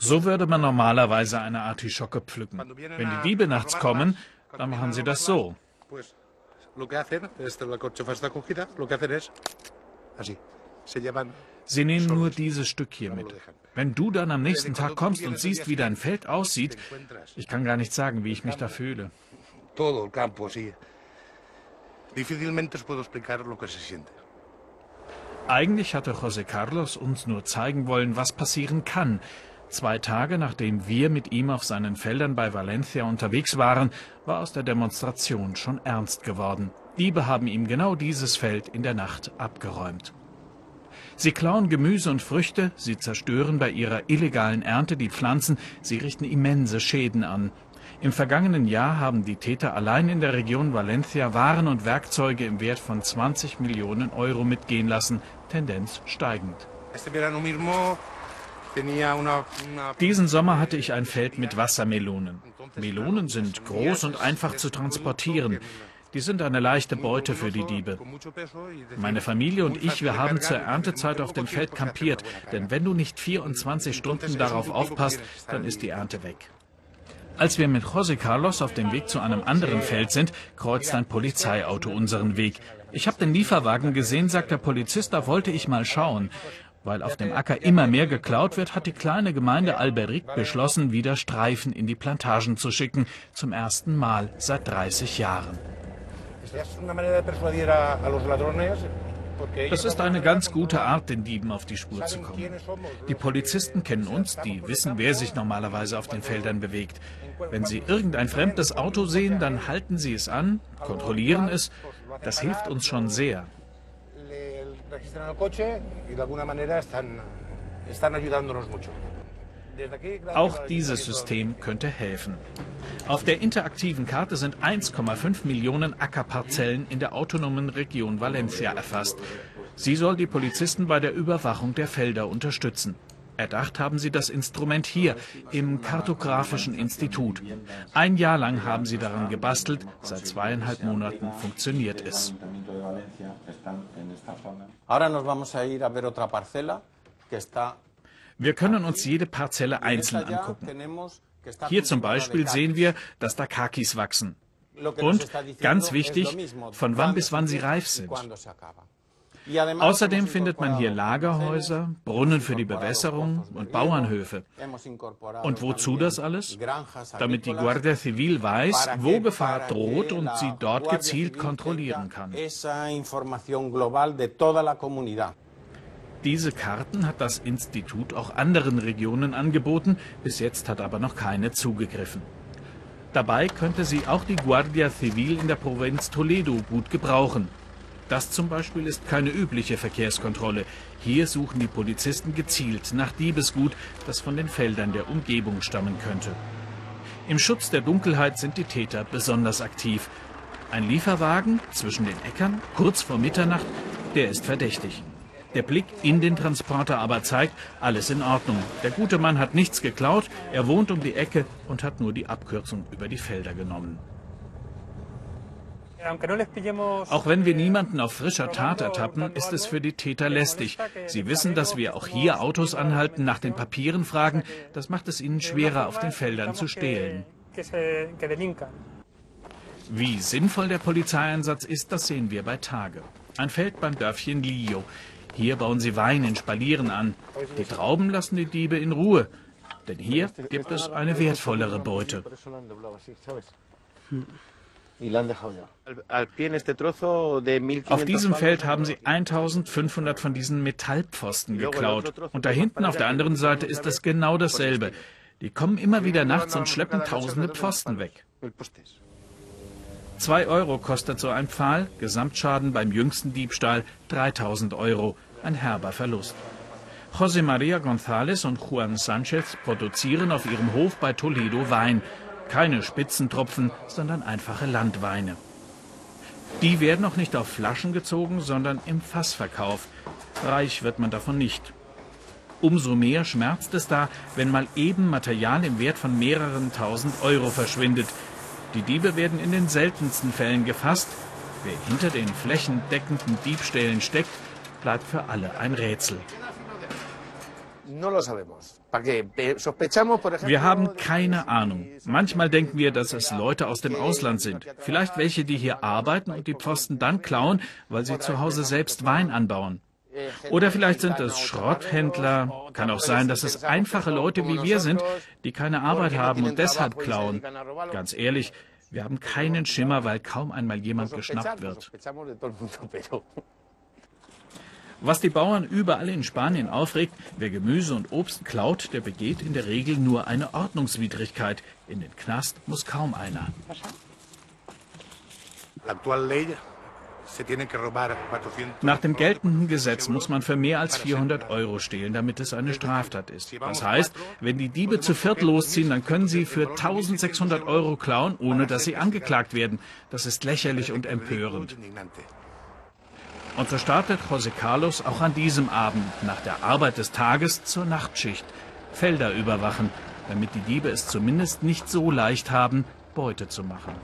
So würde man normalerweise eine Artischocke pflücken. Wenn die Diebe nachts kommen, dann machen sie das so. Sie nehmen nur dieses Stück hier mit. Wenn du dann am nächsten Tag kommst und siehst, wie dein Feld aussieht, ich kann gar nicht sagen, wie ich mich da fühle. Eigentlich hatte José Carlos uns nur zeigen wollen, was passieren kann. Zwei Tage nachdem wir mit ihm auf seinen Feldern bei Valencia unterwegs waren, war aus der Demonstration schon ernst geworden. Diebe haben ihm genau dieses Feld in der Nacht abgeräumt. Sie klauen Gemüse und Früchte, sie zerstören bei ihrer illegalen Ernte die Pflanzen, sie richten immense Schäden an. Im vergangenen Jahr haben die Täter allein in der Region Valencia Waren und Werkzeuge im Wert von 20 Millionen Euro mitgehen lassen, Tendenz steigend. Diesen Sommer hatte ich ein Feld mit Wassermelonen. Melonen sind groß und einfach zu transportieren. Die sind eine leichte Beute für die Diebe. Meine Familie und ich, wir haben zur Erntezeit auf dem Feld kampiert, denn wenn du nicht 24 Stunden darauf aufpasst, dann ist die Ernte weg. Als wir mit José Carlos auf dem Weg zu einem anderen Feld sind, kreuzt ein Polizeiauto unseren Weg. Ich habe den Lieferwagen gesehen, sagt der Polizist, da wollte ich mal schauen. Weil auf dem Acker immer mehr geklaut wird, hat die kleine Gemeinde Alberic beschlossen, wieder Streifen in die Plantagen zu schicken, zum ersten Mal seit 30 Jahren. Das ist eine ganz gute Art, den Dieben auf die Spur zu kommen. Die Polizisten kennen uns, die wissen, wer sich normalerweise auf den Feldern bewegt. Wenn sie irgendein fremdes Auto sehen, dann halten sie es an, kontrollieren es. Das hilft uns schon sehr. Auch dieses System könnte helfen. Auf der interaktiven Karte sind 1,5 Millionen Ackerparzellen in der autonomen Region Valencia erfasst. Sie soll die Polizisten bei der Überwachung der Felder unterstützen. Erdacht haben sie das Instrument hier im Kartografischen Institut. Ein Jahr lang haben sie daran gebastelt, seit zweieinhalb Monaten funktioniert es. Wir können uns jede Parzelle einzeln angucken. Hier zum Beispiel sehen wir, dass da Kakis wachsen. Und, ganz wichtig, von wann bis wann sie reif sind. Außerdem findet man hier Lagerhäuser, Brunnen für die Bewässerung und Bauernhöfe. Und wozu das alles? Damit die Guardia Civil weiß, wo Gefahr droht und sie dort gezielt kontrollieren kann. Diese Karten hat das Institut auch anderen Regionen angeboten, bis jetzt hat aber noch keine zugegriffen. Dabei könnte sie auch die Guardia Civil in der Provinz Toledo gut gebrauchen. Das zum Beispiel ist keine übliche Verkehrskontrolle. Hier suchen die Polizisten gezielt nach Diebesgut, das von den Feldern der Umgebung stammen könnte. Im Schutz der Dunkelheit sind die Täter besonders aktiv. Ein Lieferwagen zwischen den Äckern, kurz vor Mitternacht, der ist verdächtig. Der Blick in den Transporter aber zeigt, alles in Ordnung. Der gute Mann hat nichts geklaut, er wohnt um die Ecke und hat nur die Abkürzung über die Felder genommen. Auch wenn wir niemanden auf frischer Tat ertappen, ist es für die Täter lästig. Sie wissen, dass wir auch hier Autos anhalten, nach den Papieren fragen. Das macht es ihnen schwerer, auf den Feldern zu stehlen. Wie sinnvoll der Polizeieinsatz ist, das sehen wir bei Tage. Ein Feld beim Dörfchen Lio. Hier bauen sie Wein in Spalieren an. Die Trauben lassen die Diebe in Ruhe. Denn hier gibt es eine wertvollere Beute. Auf diesem Feld haben sie 1500 von diesen Metallpfosten geklaut. Und da hinten auf der anderen Seite ist es genau dasselbe. Die kommen immer wieder nachts und schleppen tausende Pfosten weg. Zwei Euro kostet so ein Pfahl, Gesamtschaden beim jüngsten Diebstahl 3000 Euro, ein herber Verlust. José María González und Juan Sánchez produzieren auf ihrem Hof bei Toledo Wein. Keine Spitzentropfen, sondern einfache Landweine. Die werden auch nicht auf Flaschen gezogen, sondern im Fassverkauf. Reich wird man davon nicht. Umso mehr schmerzt es da, wenn mal eben Material im Wert von mehreren tausend Euro verschwindet. Die Diebe werden in den seltensten Fällen gefasst. Wer hinter den flächendeckenden Diebstählen steckt, bleibt für alle ein Rätsel. Wir haben keine Ahnung. Manchmal denken wir, dass es Leute aus dem Ausland sind. Vielleicht welche, die hier arbeiten und die Pfosten dann klauen, weil sie zu Hause selbst Wein anbauen. Oder vielleicht sind es Schrotthändler. Kann auch sein, dass es einfache Leute wie wir sind, die keine Arbeit haben und deshalb klauen. Ganz ehrlich, wir haben keinen Schimmer, weil kaum einmal jemand geschnappt wird. Was die Bauern überall in Spanien aufregt, wer Gemüse und Obst klaut, der begeht in der Regel nur eine Ordnungswidrigkeit. In den Knast muss kaum einer. Nach dem geltenden Gesetz muss man für mehr als 400 Euro stehlen, damit es eine Straftat ist. Das heißt, wenn die Diebe zu viert losziehen, dann können sie für 1600 Euro klauen, ohne dass sie angeklagt werden. Das ist lächerlich und empörend. Und so startet José Carlos auch an diesem Abend nach der Arbeit des Tages zur Nachtschicht. Felder überwachen, damit die Diebe es zumindest nicht so leicht haben, Beute zu machen.